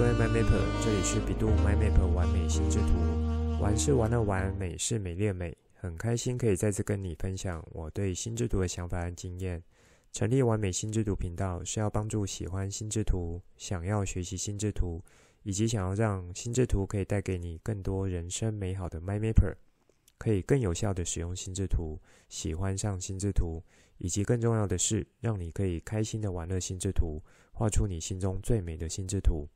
各位 MyMapper，这里是 bEDU My Map 完美心智图。玩是玩的玩，美是美丽的美。很开心可以再次跟你分享我对心智图的想法和经验。成立完美心智图频道是要帮助喜欢心智图、想要学习心智图，以及想要让心智图可以带给你更多人生美好的 MyMapper，可以更有效的使用心智图，喜欢上心智图，以及更重要的是，让你可以开心的玩乐心智图，画出你心中最美的心智图。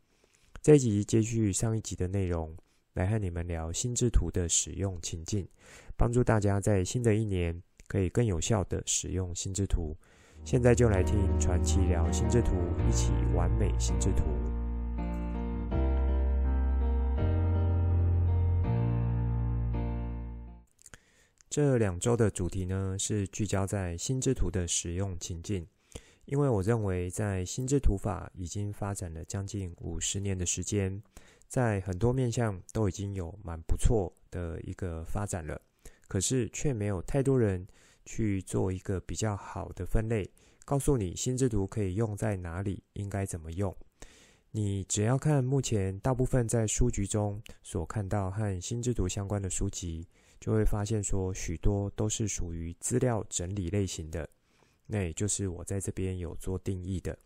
这一集接续上一集的内容，来和你们聊心智图的使用情境，帮助大家在新的一年可以更有效的使用心智图。现在就来听传奇聊心智图，一起完美心智图。这两周的主题呢，是聚焦在心智图的使用情境，因为我认为在心智图法已经发展了将近五十年的时间，在很多面向都已经有蛮不错的一个发展了，可是却没有太多人。去做一个比较好的分类，告诉你心智图可以用在哪里，应该怎么用。你只要看目前大部分在书局中所看到和心智图相关的书籍，就会发现说许多都是属于资料整理类型的。那也就是我在这边有做定义的，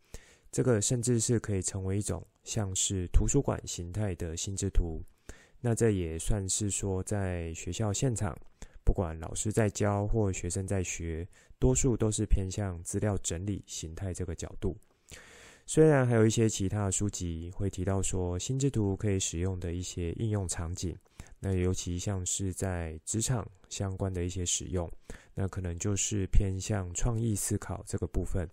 这个甚至是可以成为一种像是图书馆形态的心智图。那这也算是说在学校现场。不管老师在教或学生在学，多数都是偏向资料整理形态这个角度。虽然还有一些其他的书籍会提到说，心智图可以使用的一些应用场景，那尤其像是在职场相关的一些使用，那可能就是偏向创意思考这个部分。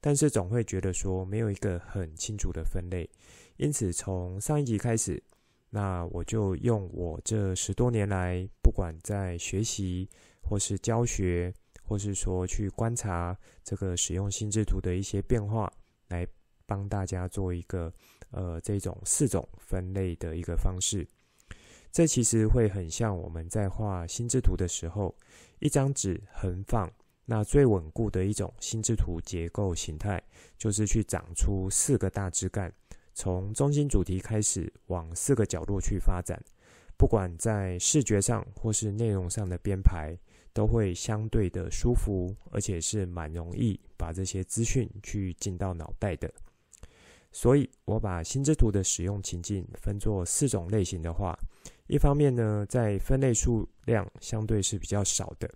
但是总会觉得说，没有一个很清楚的分类。因此，从上一集开始。那我就用我这十多年来，不管在学习或是教学，或是说去观察这个使用心智图的一些变化，来帮大家做一个呃这种四种分类的一个方式。这其实会很像我们在画心智图的时候，一张纸横放，那最稳固的一种心智图结构形态，就是去长出四个大枝干。从中心主题开始，往四个角落去发展，不管在视觉上或是内容上的编排，都会相对的舒服，而且是蛮容易把这些资讯去进到脑袋的。所以，我把心智图的使用情境分作四种类型的话，一方面呢，在分类数量相对是比较少的，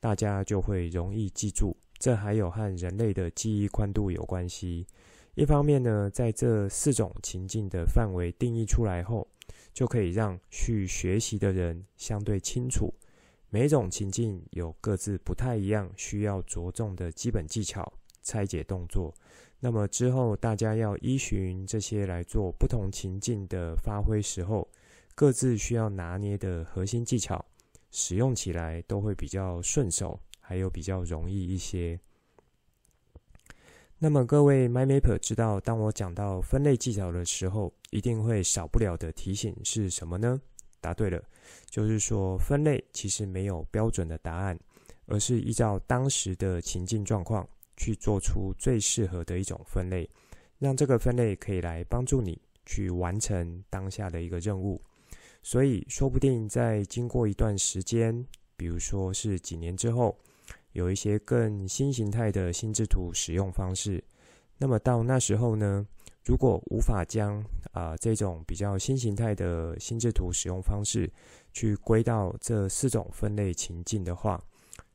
大家就会容易记住。这还有和人类的记忆宽度有关系。一方面呢，在这四种情境的范围定义出来后，就可以让去学习的人相对清楚，每种情境有各自不太一样需要着重的基本技巧、拆解动作。那么之后大家要依循这些来做不同情境的发挥时候，各自需要拿捏的核心技巧，使用起来都会比较顺手，还有比较容易一些。那么各位 MyMapper 知道，当我讲到分类技巧的时候，一定会少不了的提醒是什么呢？答对了，就是说分类其实没有标准的答案，而是依照当时的情境状况去做出最适合的一种分类，让这个分类可以来帮助你去完成当下的一个任务。所以说不定在经过一段时间，比如说是几年之后。有一些更新形态的心智图使用方式，那么到那时候呢，如果无法将啊、这种比较新形态的心智图使用方式去归到这四种分类情境的话，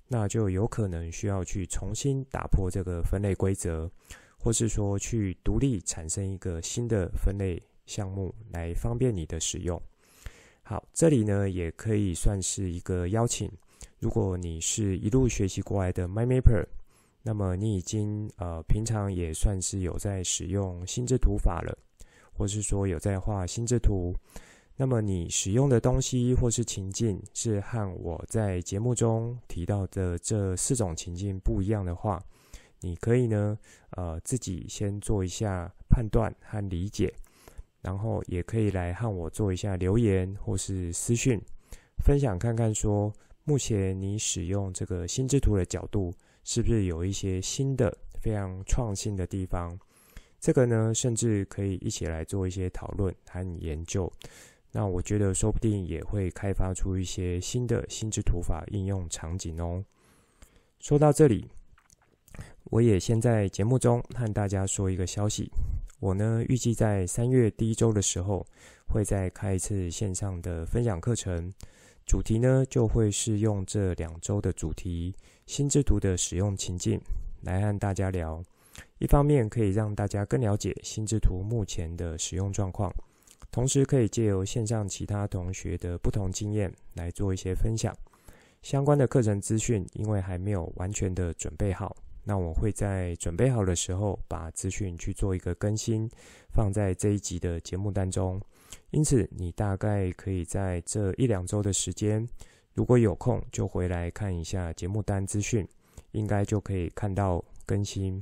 那就有可能需要去重新打破这个分类规则，或是说去独立产生一个新的分类项目来方便你的使用。好，这里呢也可以算是一个邀请。如果你是一路学习过来的 MyMapper，那么你已经呃平常也算是有在使用心智图法了，或是说有在画心智图，那么你使用的东西或是情境是和我在节目中提到的这四种情境不一样的话，你可以呢呃自己先做一下判断和理解，然后也可以来和我做一下留言或是私讯分享看看说。目前你使用这个心智图的角度，是不是有一些新的、非常创新的地方？这个呢，甚至可以一起来做一些讨论和研究。那我觉得说不定也会开发出一些新的心智图法应用场景哦。说到这里，我也先在节目中和大家说一个消息。我呢，预计在三月第一周的时候，会再开一次线上的分享课程，主题呢就会是用这两周的主题心智图的使用情境来和大家聊。一方面可以让大家更了解心智图目前的使用状况。同时，可以借由线上其他同学的不同经验来做一些分享。相关的课程资讯，因为还没有完全的准备好，那我会在准备好的时候把资讯去做一个更新，放在这一集的节目当中。因此，你大概可以在这一两周的时间，如果有空就回来看一下节目单资讯，应该就可以看到更新。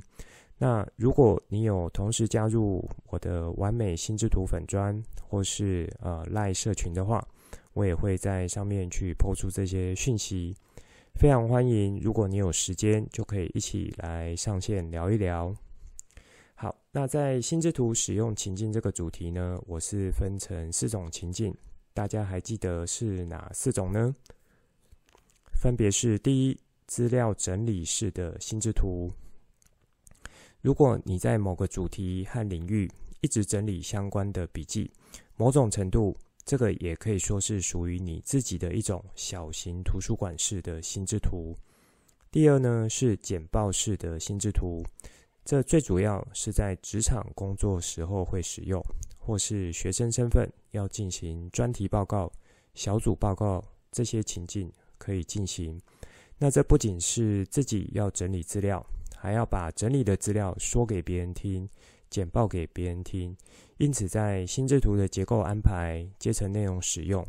那如果你有同时加入我的完美心智图粉专，或是呃赖社群的话，我也会在上面去 po 出这些讯息，非常欢迎。如果你有时间，就可以一起来上线聊一聊。好，那在心智图使用情境这个主题呢，我是分成四种情境，大家还记得是哪四种呢？分别是第一，资料整理式的心智图。如果你在某个主题和领域一直整理相关的笔记，某种程度，这个也可以说是属于你自己的一种小型图书馆式的心智图。第二呢，是简报式的心智图，这最主要是在职场工作时候会使用，或是学生身份要进行专题报告、小组报告这些情境可以进行。那这不仅是自己要整理资料。还要把整理的资料说给别人听，简报给别人听，因此在心智图的结构安排、阶层内容使用，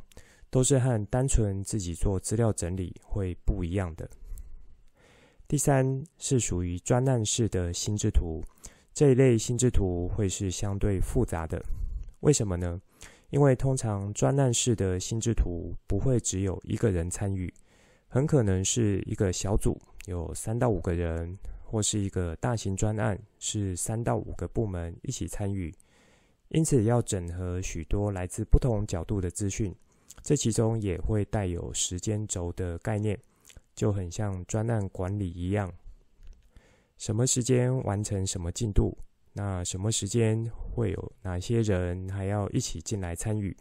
都是和单纯自己做资料整理会不一样的。第三是属于专案式的心智图，这一类心智图会是相对复杂的。为什么呢？因为通常专案式的心智图不会只有一个人参与，很可能是一个小组，有三到五个人。或是一个大型专案，是三到五个部门一起参与，因此要整合许多来自不同角度的资讯，这其中也会带有时间轴的概念，就很像专案管理一样，什么时间完成什么进度，那什么时间会有哪些人还要一起进来参与？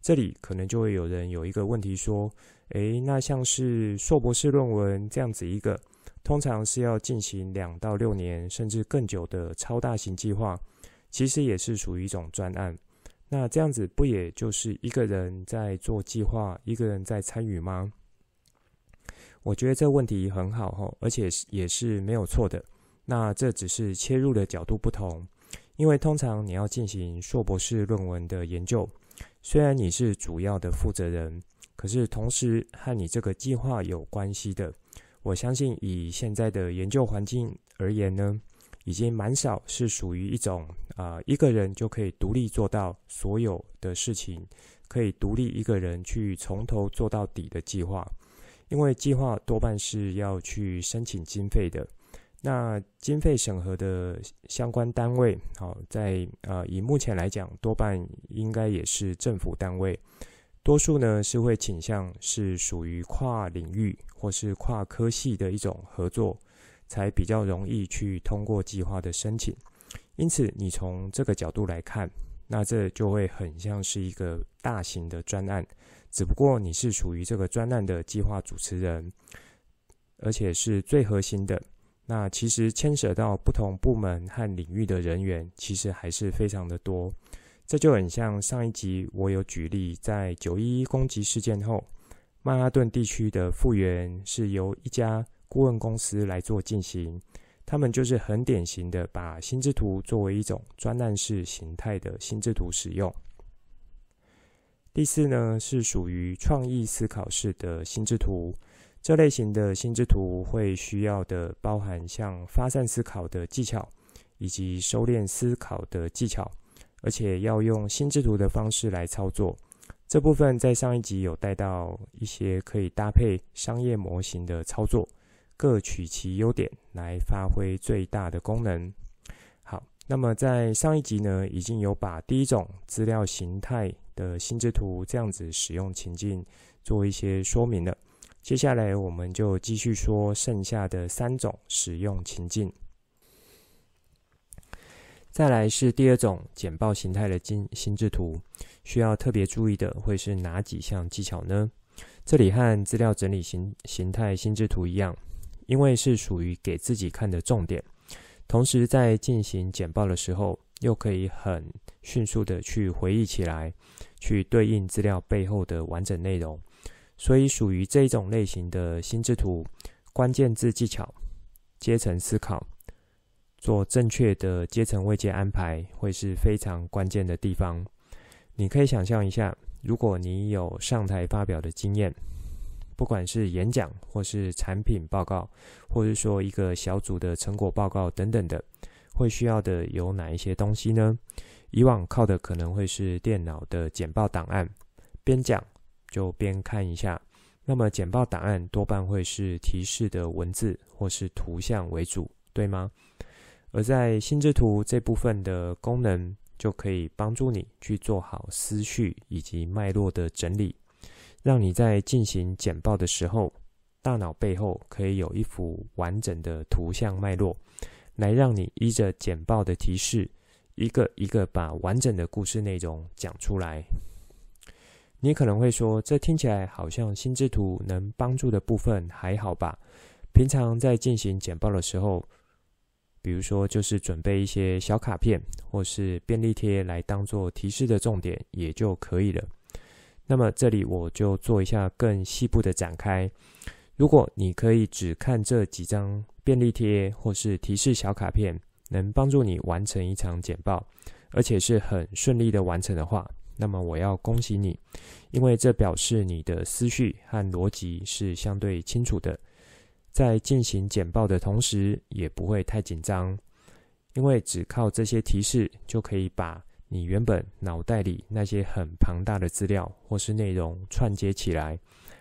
这里可能就会有人有一个问题说：诶，那像是硕博士论文这样子一个。通常是要进行两到六年甚至更久的超大型计划，其实也是属于一种专案。那这样子不也就是一个人在做计划，一个人在参与吗？我觉得这问题很好哈，而且也是没有错的。那这只是切入的角度不同，因为通常你要进行硕博士论文的研究，虽然你是主要的负责人，可是同时和你这个计划有关系的。我相信，以现在的研究环境而言呢，已经蛮少是属于一种啊、一个人就可以独立做到所有的事情，可以独立一个人去从头做到底的计划。因为计划多半是要去申请经费的，那经费审核的相关单位，好，在呃，以目前来讲，多半应该也是政府单位。多数呢是会倾向是属于跨领域或是跨科系的一种合作，才比较容易去通过计划的申请。因此，你从这个角度来看，那这就会很像是一个大型的专案，只不过你是属于这个专案的计划主持人，而且是最核心的。那其实牵涉到不同部门和领域的人员，其实还是非常的多。这就很像上一集我有举例，在九一一攻击事件后，曼哈顿地区的复原是由一家顾问公司来做进行，他们就是很典型的把心智图作为一种专案式形态的心智图使用。第四呢，是属于创意思考式的心智图，这类型的心智图会需要的包含像发散思考的技巧，以及收敛思考的技巧。而且要用心智图的方式来操作，这部分在上一集有带到一些可以搭配商业模型的操作，各取其优点来发挥最大的功能。好，那么在上一集呢，已经有把第一种资料形态的心智图这样子使用情境做一些说明了。接下来我们就继续说剩下的三种使用情境。再来是第二种简报形态的心心智图，需要特别注意的会是哪几项技巧呢？这里和资料整理形形态心智图一样，因为是属于给自己看的重点。同时，在进行简报的时候，又可以很迅速的去回忆起来，去对应资料背后的完整内容。所以，属于这种类型的心智图，关键字技巧、阶层思考、做正确的阶层位阶安排，会是非常关键的地方。你可以想象一下，如果你有上台发表的经验。不管是演讲，或是产品报告，或是说一个小组的成果报告等等的，会需要的有哪一些东西呢？以往靠的可能会是电脑的简报档案，边讲就边看一下。那么简报档案多半会是提示的文字或是图像为主，对吗？而在心智图这部分的功能，就可以帮助你去做好思绪以及脉络的整理。让你在进行简报的时候，大脑背后可以有一幅完整的图像脉络，来让你依着简报的提示，一个一个把完整的故事内容讲出来。你可能会说，这听起来好像心智图能帮助的部分还好吧？平常在进行简报的时候，比如说就是准备一些小卡片或是便利贴来当做提示的重点，也就可以了。那么这里我就做一下更细部的展开。如果你可以只看这几张便利贴或是提示小卡片，能帮助你完成一场简报，而且是很顺利的完成的话，那么我要恭喜你，因为这表示你的思绪和逻辑是相对清楚的，在进行简报的同时也不会太紧张，因为只靠这些提示就可以把。你原本脑袋里那些很庞大的资料或是内容串接起来，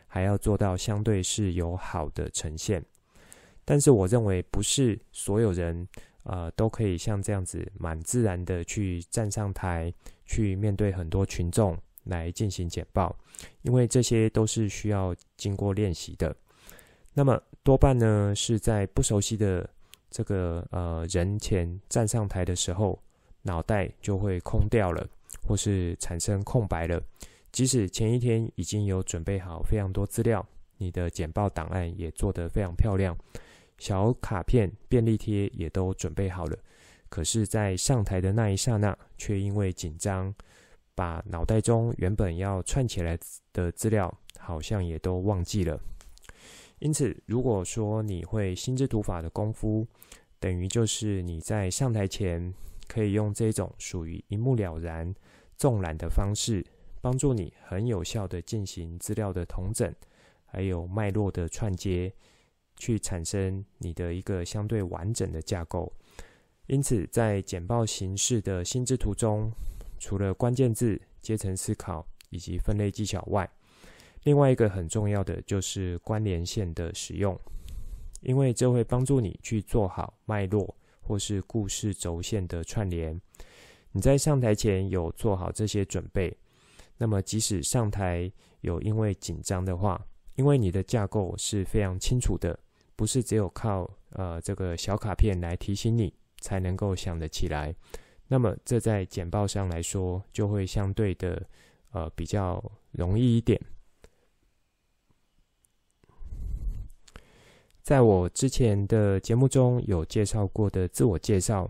还要做到相对是有好的呈现。但是我认为不是所有人呃都可以像这样子蛮自然的去站上台，去面对很多群众来进行简报，因为这些都是需要经过练习的。那么多半呢是在不熟悉的这个呃人前站上台的时候。脑袋就会空掉了，或是产生空白了。即使前一天已经有准备好非常多资料，你的简报档案也做得非常漂亮，小卡片、便利贴也都准备好了。可是，在上台的那一刹那，却因为紧张，把脑袋中原本要串起来的资料，好像也都忘记了。因此，如果说你会心智图法的功夫，等于就是你在上台前。可以用这种属于一目了然、纵览的方式，帮助你很有效地进行资料的统整，还有脉络的串接，去产生你的一个相对完整的架构。因此，在简报形式的心智图中，除了关键字、阶层思考以及分类技巧外，另外一个很重要的就是关联线的使用，因为这会帮助你去做好脉络。或是故事轴线的串联，你在上台前有做好这些准备，那么即使上台有因为紧张的话，因为你的架构是非常清楚的，不是只有靠呃这个小卡片来提醒你才能够想得起来，那么这在简报上来说就会相对的呃比较容易一点。在我之前的节目中有介绍过的自我介绍，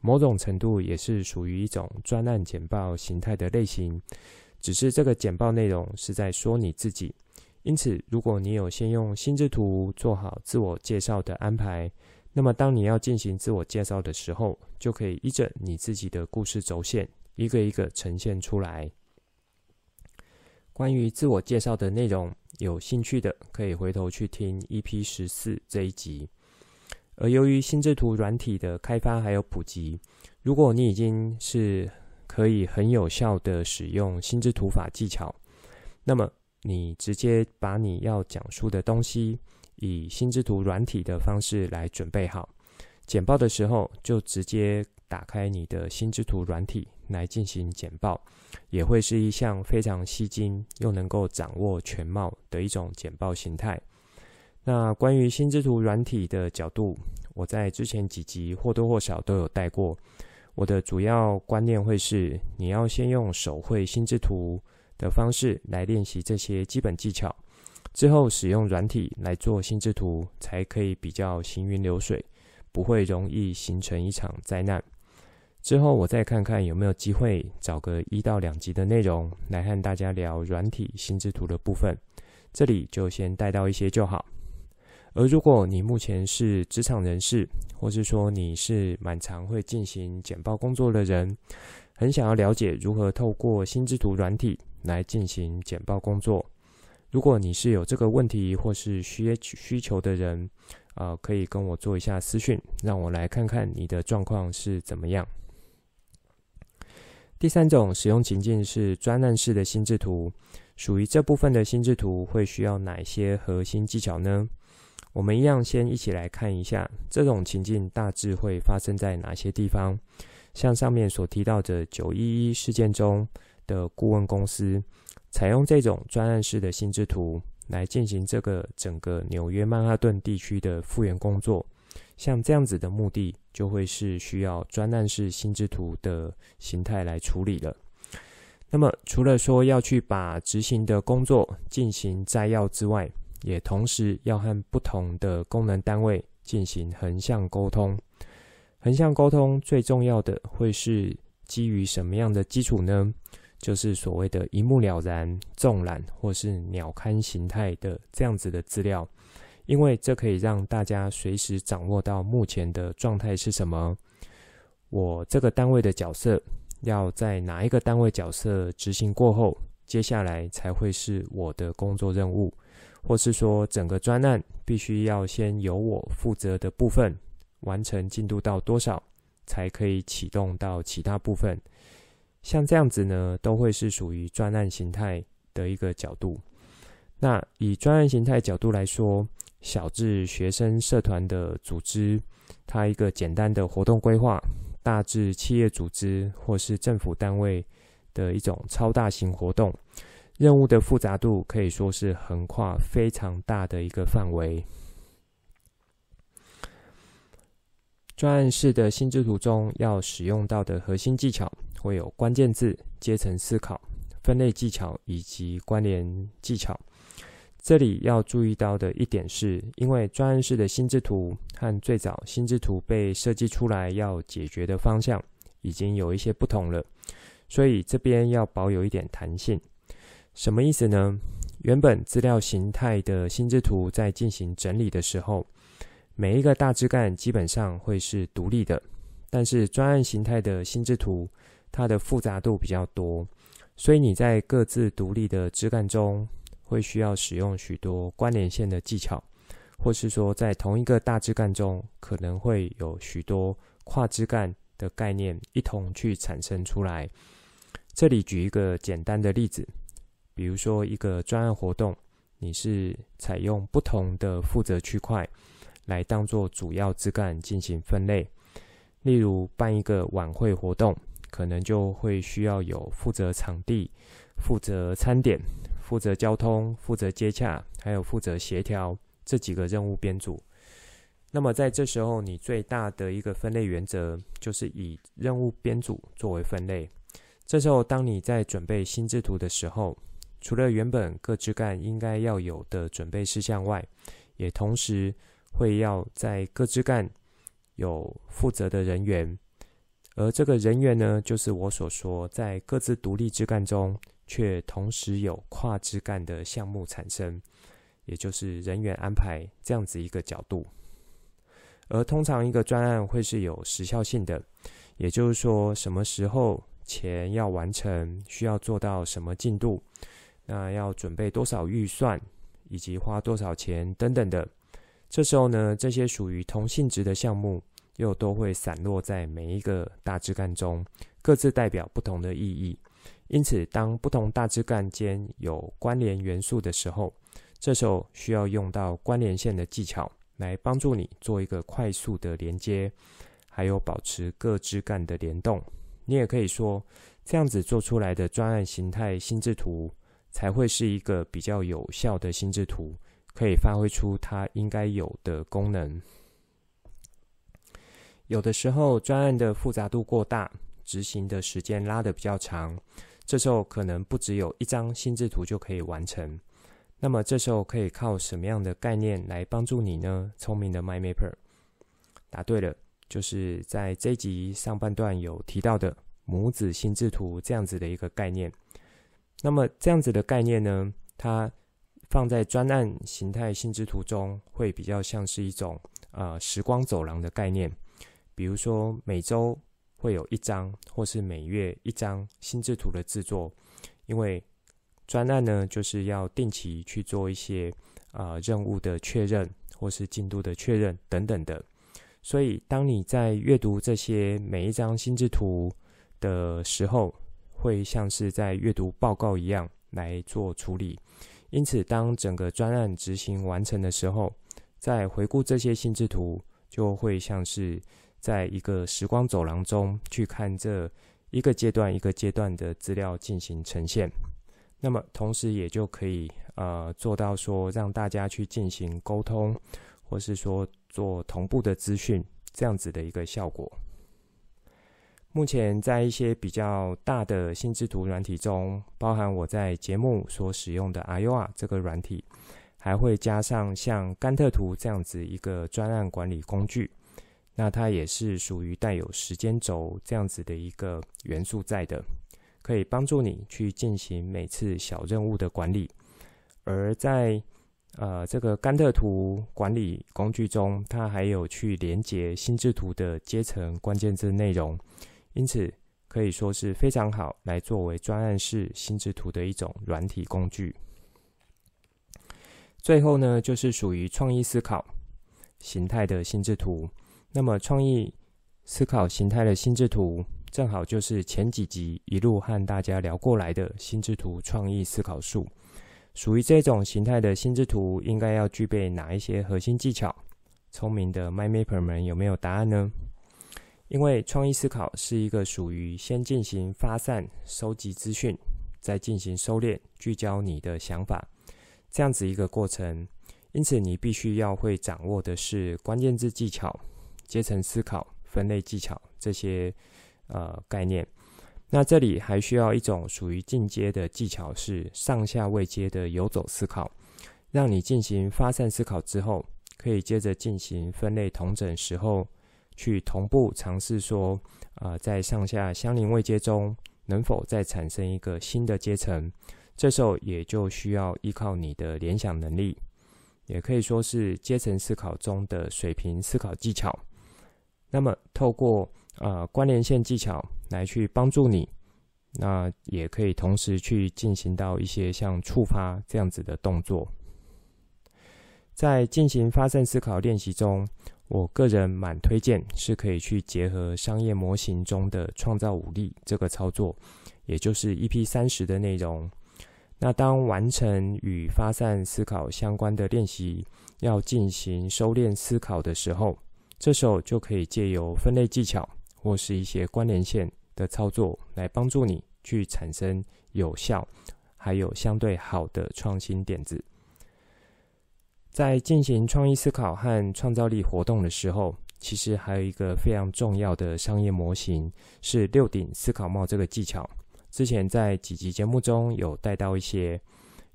某种程度也是属于一种专案简报形态的类型，只是这个简报内容是在说你自己。因此，如果你有先用心智图做好自我介绍的安排，那么当你要进行自我介绍的时候，就可以依着你自己的故事轴线，一个一个呈现出来。关于自我介绍的内容，有兴趣的可以回头去听 EP 十四这一集。而由于心智图软体的开发还有普及，如果你已经是可以很有效的使用心智图法技巧，那么你直接把你要讲述的东西以心智图软体的方式来准备好，简报的时候就直接打开你的心智图软体来进行简报，也会是一项非常吸睛又能够掌握全貌的一种简报形态。那关于心智图软体的角度，我在之前几集或多或少都有带过。我的主要观念会是，你要先用手绘心智图的方式来练习这些基本技巧，之后使用软体来做心智图，才可以比较行云流水，不会容易形成一场灾难。之后我再看看有没有机会找个一到两集的内容来和大家聊软体心智图的部分，这里就先带到一些就好。而如果你目前是职场人士，或是说你是蛮常会进行简报工作的人，很想要了解如何透过心智图软体来进行简报工作。如果你是有这个问题或是需需求的人，呃，可以跟我做一下私讯，让我来看看你的状况是怎么样。第三种使用情境是专案式的心智图，属于这部分的心智图会需要哪些核心技巧呢？我们一样先一起来看一下，这种情境大致会发生在哪些地方。像上面所提到的九一一事件中的顾问公司，采用这种专案式的心智图来进行这个整个纽约曼哈顿地区的复原工作。像这样子的目的，就会是需要专案式心智图的形态来处理了。那么，除了说要去把执行的工作进行摘要之外，也同时要和不同的功能单位进行横向沟通。横向沟通最重要的会是基于什么样的基础呢？就是所谓的一目了然、纵览或是鸟瞰形态的这样子的资料，因为这可以让大家随时掌握到目前的状态是什么。我这个单位的角色要在哪一个单位角色执行过后，接下来才会是我的工作任务。或是说，整个专案必须要先由我负责的部分完成进度到多少，才可以启动到其他部分。像这样子呢，都会是属于专案形态的一个角度。那以专案形态角度来说，小至学生社团的组织，它一个简单的活动规划；大至企业组织或是政府单位的一种超大型活动。任务的复杂度可以说是横跨非常大的一个范围。专案式的心智图中要使用到的核心技巧会有关键字、阶层思考、分类技巧以及关联技巧。这里要注意到的一点是，因为专案式的心智图和最早心智图被设计出来要解决的方向已经有一些不同了，所以这边要保有一点弹性。什么意思呢？原本资料形态的心智图在进行整理的时候，每一个大枝干基本上会是独立的。但是专案形态的心智图，它的复杂度比较多，所以你在各自独立的枝干中，会需要使用许多关联线的技巧，或是说在同一个大枝干中，可能会有许多跨枝干的概念一同去产生出来。这里举一个简单的例子。比如说，一个专案活动，你是采用不同的负责区块来当做主要枝干进行分类。例如，办一个晚会活动，可能就会需要有负责场地、负责餐点、负责交通、负责接洽，还有负责协调这几个任务编组。那么，在这时候，你最大的一个分类原则就是以任务编组作为分类。这时候，当你在准备心智图的时候，除了原本各枝干应该要有的准备事项外，也同时会要在各枝干有负责的人员，而这个人员呢，就是我所说在各自独立枝干中，却同时有跨枝干的项目产生，也就是人员安排这样子一个角度。而通常一个专案会是有时效性的，也就是说什么时候前要完成，需要做到什么进度。那要准备多少预算，以及花多少钱等等的。这时候呢，这些属于同性质的项目，又都会散落在每一个大枝干中，各自代表不同的意义。因此，当不同大枝干间有关联元素的时候，这时候需要用到关联线的技巧来帮助你做一个快速的连接，还有保持各枝干的联动。你也可以说，这样子做出来的专案形态心智图，才会是一个比较有效的心智图，可以发挥出它应该有的功能。有的时候，专案的复杂度过大，执行的时间拉得比较长，这时候可能不只有一张心智图就可以完成。那么这时候可以靠什么样的概念来帮助你呢？聪明的 MindMapper，答对了，就是在这一集上半段有提到的母子心智图这样子的一个概念。那么这样子的概念呢，它放在专案形态心智图中，会比较像是一种呃时光走廊的概念。比如说每周会有一张，或是每月一张心智图的制作，因为专案呢，就是要定期去做一些啊、任务的确认，或是进度的确认等等的。所以，当你在阅读这些每一张心智图的时候，会像是在阅读报告一样来做处理。因此，当整个专案执行完成的时候，再回顾这些心智图，就会像是在一个时光走廊中去看这一个阶段一个阶段的资料进行呈现。那么，同时也就可以呃做到说，让大家去进行沟通，或是说做同步的资讯这样子的一个效果。目前在一些比较大的心智图软体中，包含我在节目所使用的 Iowa 这个软体，还会加上像甘特图这样子一个专案管理工具。那它也是属于带有时间轴这样子的一个元素在的。可以帮助你去进行每次小任务的管理，而在呃这个甘特图管理工具中，它还有去连接心智图的阶层关键字内容，因此可以说是非常好来作为专案式心智图的一种软体工具。最后呢，就是属于创意思考形态的心智图。那么创意思考形态的心智图。正好就是前几集一路和大家聊过来的心智图创意思考术，属于这种形态的心智图，应该要具备哪一些核心技巧？聪明的 MindMapper 们有没有答案呢？因为创意思考是一个属于先进行发散、收集资讯，再进行收敛、聚焦你的想法这样子一个过程，因此你必须要会掌握的是关键字技巧、阶层思考、分类技巧这些。呃，概念。那这里还需要一种属于进阶的技巧，是上下位阶的游走思考，让你进行发散思考之后，可以接着进行分类同整时候，去同步尝试说，啊、呃，在上下相邻位阶中，能否再产生一个新的阶层？这时候也就需要依靠你的联想能力，也可以说是阶层思考中的水平思考技巧。那么透过呃，关联线技巧来去帮助你，那也可以同时去进行到一些像触发这样子的动作。在进行发散思考练习中，我个人蛮推荐是可以去结合商业模型中的创造五力这个操作，也就是 EP 三十的内容。那当完成与发散思考相关的练习，要进行收敛思考的时候，这时候就可以借由分类技巧。或是一些关联线的操作，来帮助你去产生有效，还有相对好的创新点子。在进行创意思考和创造力活动的时候，其实还有一个非常重要的商业模型，是六顶思考帽这个技巧。之前在几集节目中有带到一些。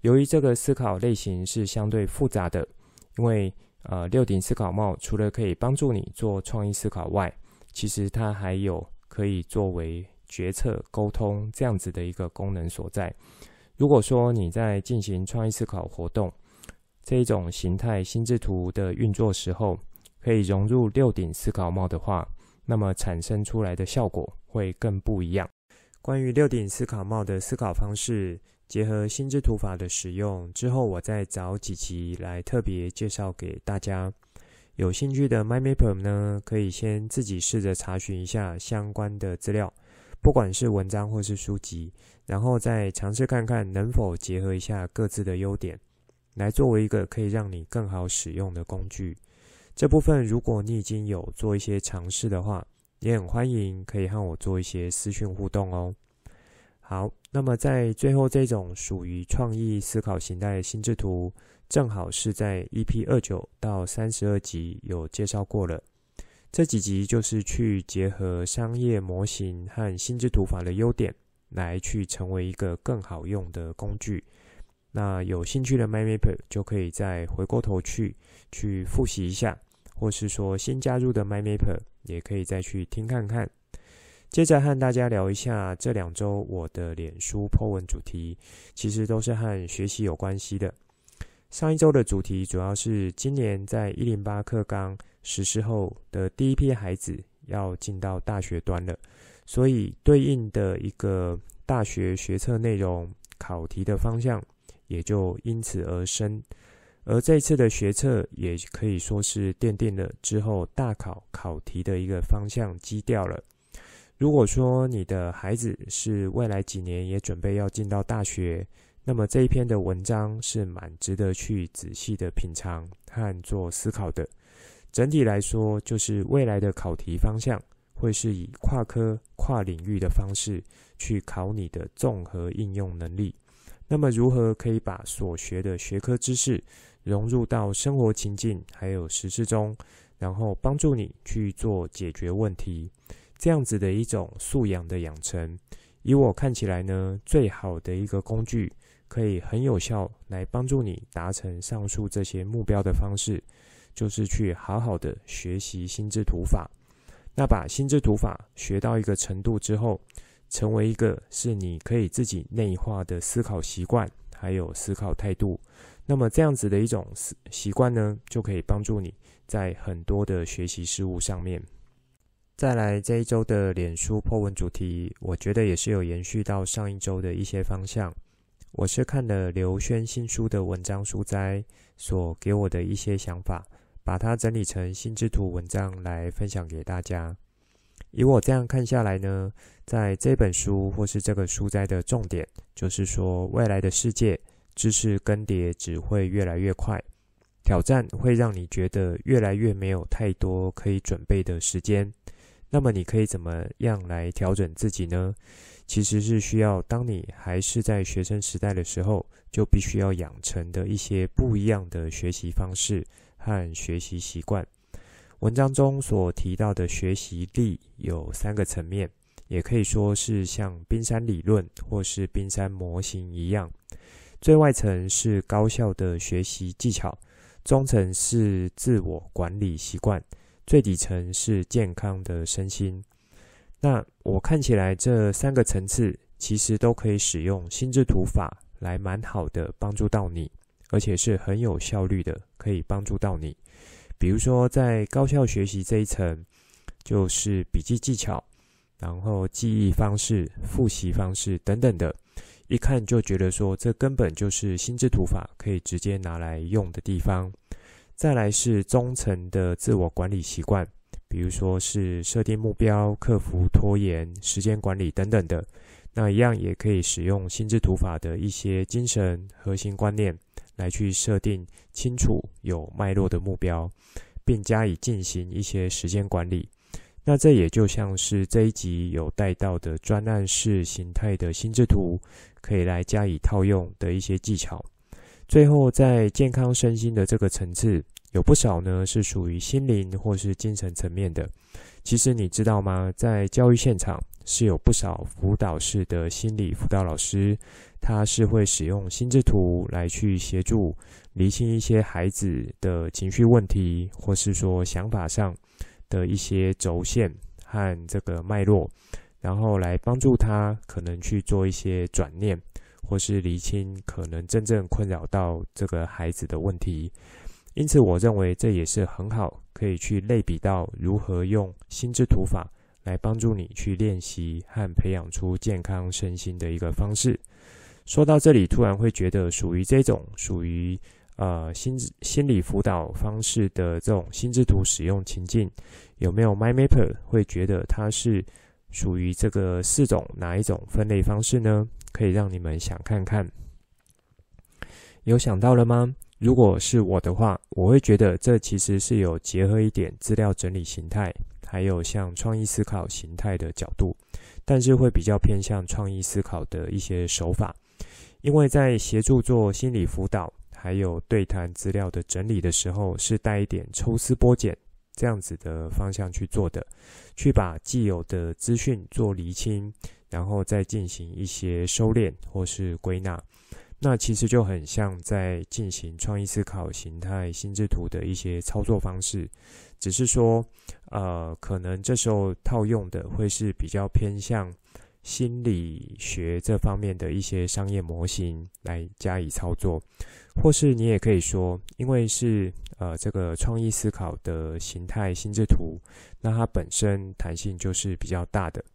由于这个思考类型是相对复杂的，因为呃六顶思考帽除了可以帮助你做创意思考外，其实它还有可以作为决策沟通这样子的一个功能所在。如果说你在进行创意思考活动这一种形态心智图的运作时候，可以融入六顶思考帽的话，那么产生出来的效果会更不一样。关于六顶思考帽的思考方式，结合心智图法的使用之后，我再找几集来特别介绍给大家。有兴趣的 My Maple 呢，可以先自己试着查询一下相关的资料，不管是文章或是书籍，然后再尝试看看能否结合一下各自的优点，来作为一个可以让你更好使用的工具。这部分如果你已经有做一些尝试的话，也很欢迎可以和我做一些私讯互动哦。好，那么在最后这种属于创意思考型态的心智图，正好是在 EP 二九到三十二集有介绍过了。这几集就是去结合商业模型和心智图法的优点，来去成为一个更好用的工具。那有兴趣的 m y m a p e r 就可以再回过头去去复习一下，或是说新加入的 MyMapper 也可以再去听看看。接着和大家聊一下这两周我的脸书 po 文主题，其实都是和学习有关系的。上一周的主题主要是今年在一零八课纲实施后的第一批孩子要进到大学端了，所以对应的一个大学学测内容考题的方向也就因此而生。而这次的学测也可以说是奠定了之后大考考题的一个方向基调了。如果说你的孩子是未来几年也准备要进到大学，那么这一篇的文章是蛮值得去仔细的品尝和做思考的。整体来说，就是未来的考题方向会是以跨科、跨领域的方式去考你的综合应用能力。那么，如何可以把所学的学科知识融入到生活情境还有实施中，然后帮助你去做解决问题？这样子的一种素养的养成，以我看起来呢，最好的一个工具，可以很有效来帮助你达成上述这些目标的方式，就是去好好的学习心智图法。那把心智图法学到一个程度之后，成为一个是你可以自己内化的思考习惯，还有思考态度。那么这样子的一种习习惯呢，就可以帮助你在很多的学习事物上面。再来这一周的脸书破文主题，我觉得也是有延续到上一周的一些方向。我是看了刘轩新书的文章书摘所给我的一些想法，把它整理成心智图文章来分享给大家。以我这样看下来呢，在这本书或是这个书摘的重点，就是说未来的世界知识更迭只会越来越快，挑战会让你觉得越来越没有太多可以准备的时间。那么你可以怎么样来调整自己呢？其实是需要当你还是在学生时代的时候，就必须要养成的一些不一样的学习方式和学习习惯。文章中所提到的学习力有三个层面，也可以说是像冰山理论或是冰山模型一样。最外层是高效的学习技巧，中层是自我管理习惯。最底层是健康的身心，那我看起来这三个层次其实都可以使用心智图法来蛮好的帮助到你，而且是很有效率的，可以帮助到你。比如说在高效学习这一层，就是笔记技巧，然后记忆方式、复习方式等等的，一看就觉得说这根本就是心智图法可以直接拿来用的地方。再来是中层的自我管理习惯，比如说是设定目标、克服拖延、时间管理等等的，那一样也可以使用心智图法的一些精神核心观念来去设定清楚有脉络的目标，并加以进行一些时间管理。那这也就像是这一集有带到的专案式形态的心智图，可以来加以套用的一些技巧。最后，在健康身心的这个层次，有不少呢是属于心灵或是精神层面的。其实你知道吗？在教育现场是有不少辅导式的心理辅导老师，他是会使用心智图来去协助厘清一些孩子的情绪问题，或是说想法上的一些轴线和这个脉络，然后来帮助他可能去做一些转念。或是厘清可能真正困扰到这个孩子的问题，因此我认为这也是很好可以去类比到如何用心智图法来帮助你去练习和培养出健康身心的一个方式。说到这里，突然会觉得属于这种属于呃心心理辅导方式的这种心智图使用情境，有没有 MyMapper 会觉得它是属于这个四种哪一种分类方式呢？可以让你们想看看，有想到了吗？如果是我的话，我会觉得这其实是有结合一点资料整理形态，还有像创意思考形态的角度，但是会比较偏向创意思考的一些手法，因为在协助做心理辅导，还有对谈资料的整理的时候，是带一点抽丝剥茧这样子的方向去做的，去把既有的资讯做厘清，然后再进行一些收敛或是归纳。那其实就很像在进行创意思考形态心智图的一些操作方式，只是说，呃，可能这时候套用的会是比较偏向心理学这方面的一些商业模型来加以操作，或是你也可以说，因为是呃这个创意思考的形态心智图，那它本身弹性就是比较大的。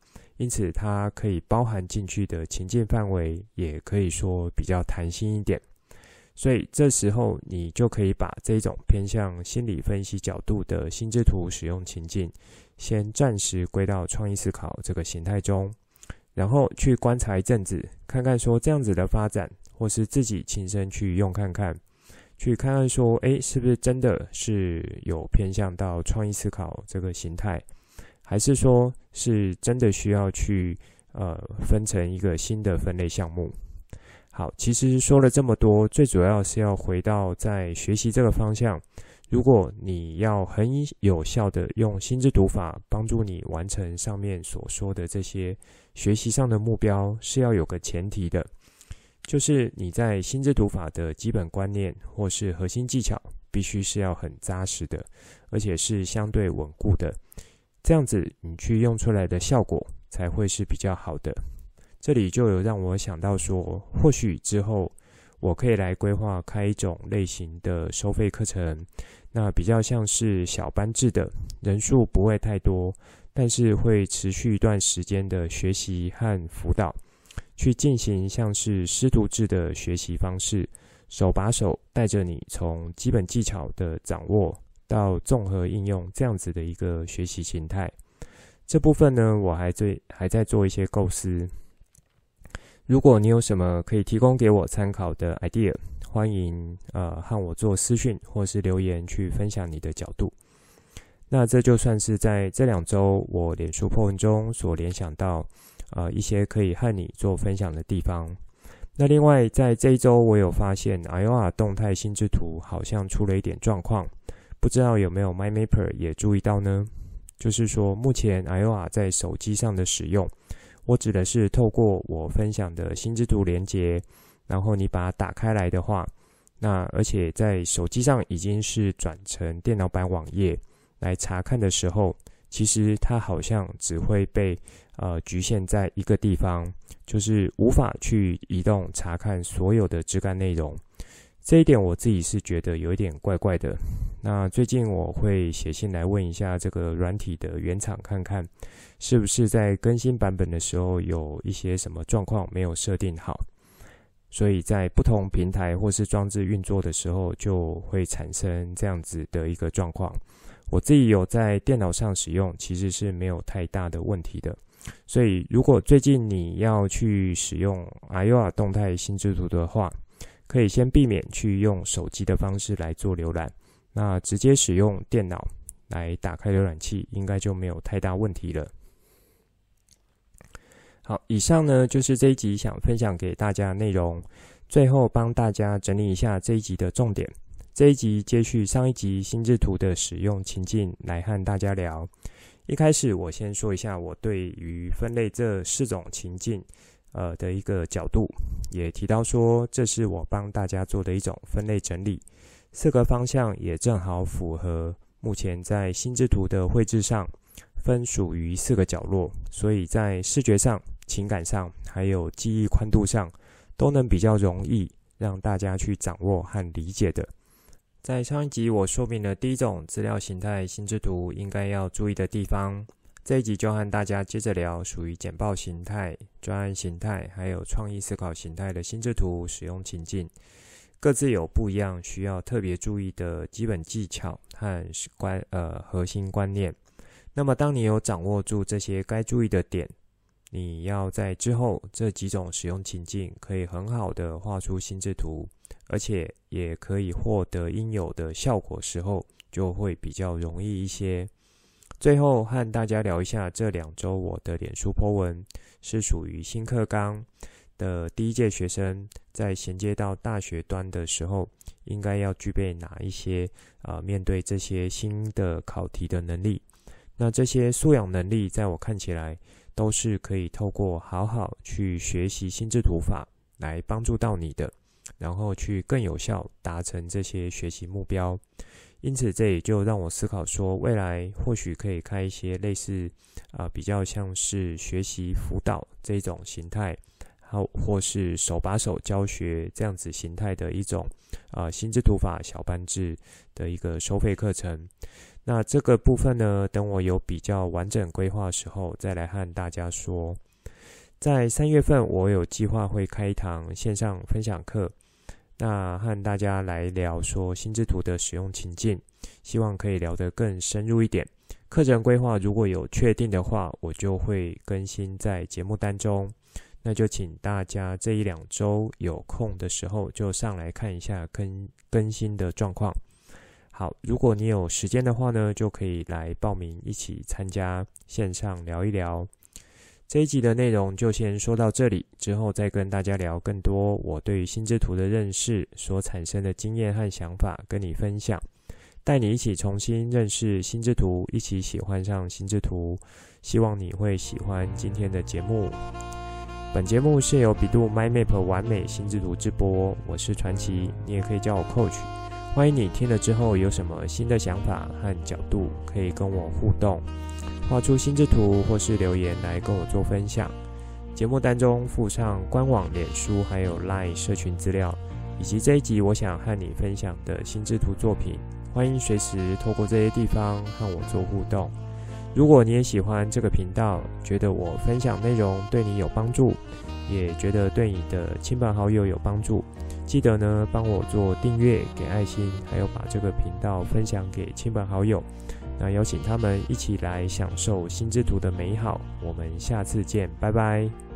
因此，它可以包含进去的情境范围，也可以说比较弹性一点。所以这时候，你就可以把这种偏向心理分析角度的心智图使用情境，先暂时归到创意思考这个形态中，然后去观察一阵子，看看说这样子的发展，或是自己亲身去用看看，去看看说，诶，是不是真的是有偏向到创意思考这个形态？还是说，是真的需要去呃分成一个新的分类项目？好，其实说了这么多，最主要是要回到在学习这个方向。如果你要很有效的用心智读法帮助你完成上面所说的这些学习上的目标，是要有个前提的，就是你在心智读法的基本观念或是核心技巧，必须是要很扎实的，而且是相对稳固的。这样子，你去用出来的效果才会是比较好的。这里就有让我想到说，或许之后我可以来规划开一种类型的收费课程，那比较像是小班制的，人数不会太多，但是会持续一段时间的学习和辅导，去进行像是师徒制的学习方式，手把手带着你从基本技巧的掌握。到综合应用这样子的一个学习形态，这部分呢，我还在还在做一些构思。如果你有什么可以提供给我参考的 idea，欢迎呃和我做私讯或是留言去分享你的角度。那这就算是在这两周我脸书 po 文中所联想到呃一些可以和你做分享的地方。那另外在这一周，我有发现 Aoa 动态心智图好像出了一点状况。不知道有没有 MyMapper 也注意到呢？就是说，目前 Aoa 在手机上的使用，我指的是透过我分享的心智图连接，然后你把它打开来的话，那而且在手机上已经是转成电脑版网页来查看的时候，其实它好像只会被呃局限在一个地方，就是无法去移动查看所有的枝干内容。这一点我自己是觉得有一点怪怪的。那最近我会写信来问一下这个软体的原厂，看看是不是在更新版本的时候有一些什么状况没有设定好，所以在不同平台或是装置运作的时候就会产生这样子的一个状况。我自己有在电脑上使用，其实是没有太大的问题的。所以如果最近你要去使用 Aoa 动态新制图的话，可以先避免去用手机的方式来做浏览，那直接使用电脑来打开浏览器，应该就没有太大问题了。好，以上呢就是这一集想分享给大家的内容。最后帮大家整理一下这一集的重点。这一集接续上一集心智图的使用情境来和大家聊。一开始我先说一下我对于分类这四种情境。呃的一个角度，也提到说，这是我帮大家做的一种分类整理，四个方向也正好符合目前在心智图的绘制上分属于四个角落，所以在视觉上、情感上，还有记忆宽度上，都能比较容易让大家去掌握和理解的。在上一集我说明了第一种资料形态心智图应该要注意的地方。这一集就和大家接着聊属于简报形态、专案形态，还有创意思考形态的心智图使用情境，各自有不一样需要特别注意的基本技巧和观呃核心观念。那么，当你有掌握住这些该注意的点，你要在之后这几种使用情境可以很好的画出心智图，而且也可以获得应有的效果时候，就会比较容易一些。最后和大家聊一下这两周我的脸书 po 文，是属于新课纲的第一届学生，在衔接到大学端的时候，应该要具备哪一些啊、面对这些新的考题的能力。那这些素养能力，在我看起来，都是可以透过好好去学习心智图法来帮助到你的，然后去更有效达成这些学习目标。因此，这也就让我思考说，未来或许可以开一些类似啊、比较像是学习辅导这种形态，好，或是手把手教学这样子形态的一种啊、呃，心智图法小班制的一个收费课程。那这个部分呢，等我有比较完整规划的时候，再来和大家说。在三月份，我有计划会开一堂线上分享课，那和大家来聊说心智图的使用情境，希望可以聊得更深入一点。课程规划如果有确定的话，我就会更新在节目当中。那就请大家这一两周有空的时候，就上来看一下更更新的状况。好，如果你有时间的话呢，就可以来报名一起参加线上聊一聊。这一集的内容就先说到这里，之后再跟大家聊更多我对于心智图的认识所产生的经验和想法，跟你分享，带你一起重新认识心智图，一起喜欢上心智图。希望你会喜欢今天的节目。本节目是由 bEDU MindMap 玩美心智图直播，我是传奇，你也可以叫我 Coach。欢迎你听了之后有什么新的想法和角度，可以跟我互动，画出心智图或是留言来跟我做分享。节目当中附上官网、脸书还有 LINE 社群资料，以及这一集我想和你分享的心智图作品。欢迎随时透过这些地方和我做互动。如果你也喜欢这个频道，觉得我分享内容对你有帮助，也觉得对你的亲朋好友有帮助。记得呢，帮我做订阅、给爱心，还有把这个频道分享给亲朋好友，那邀请他们一起来享受心之图的美好。我们下次见，拜拜。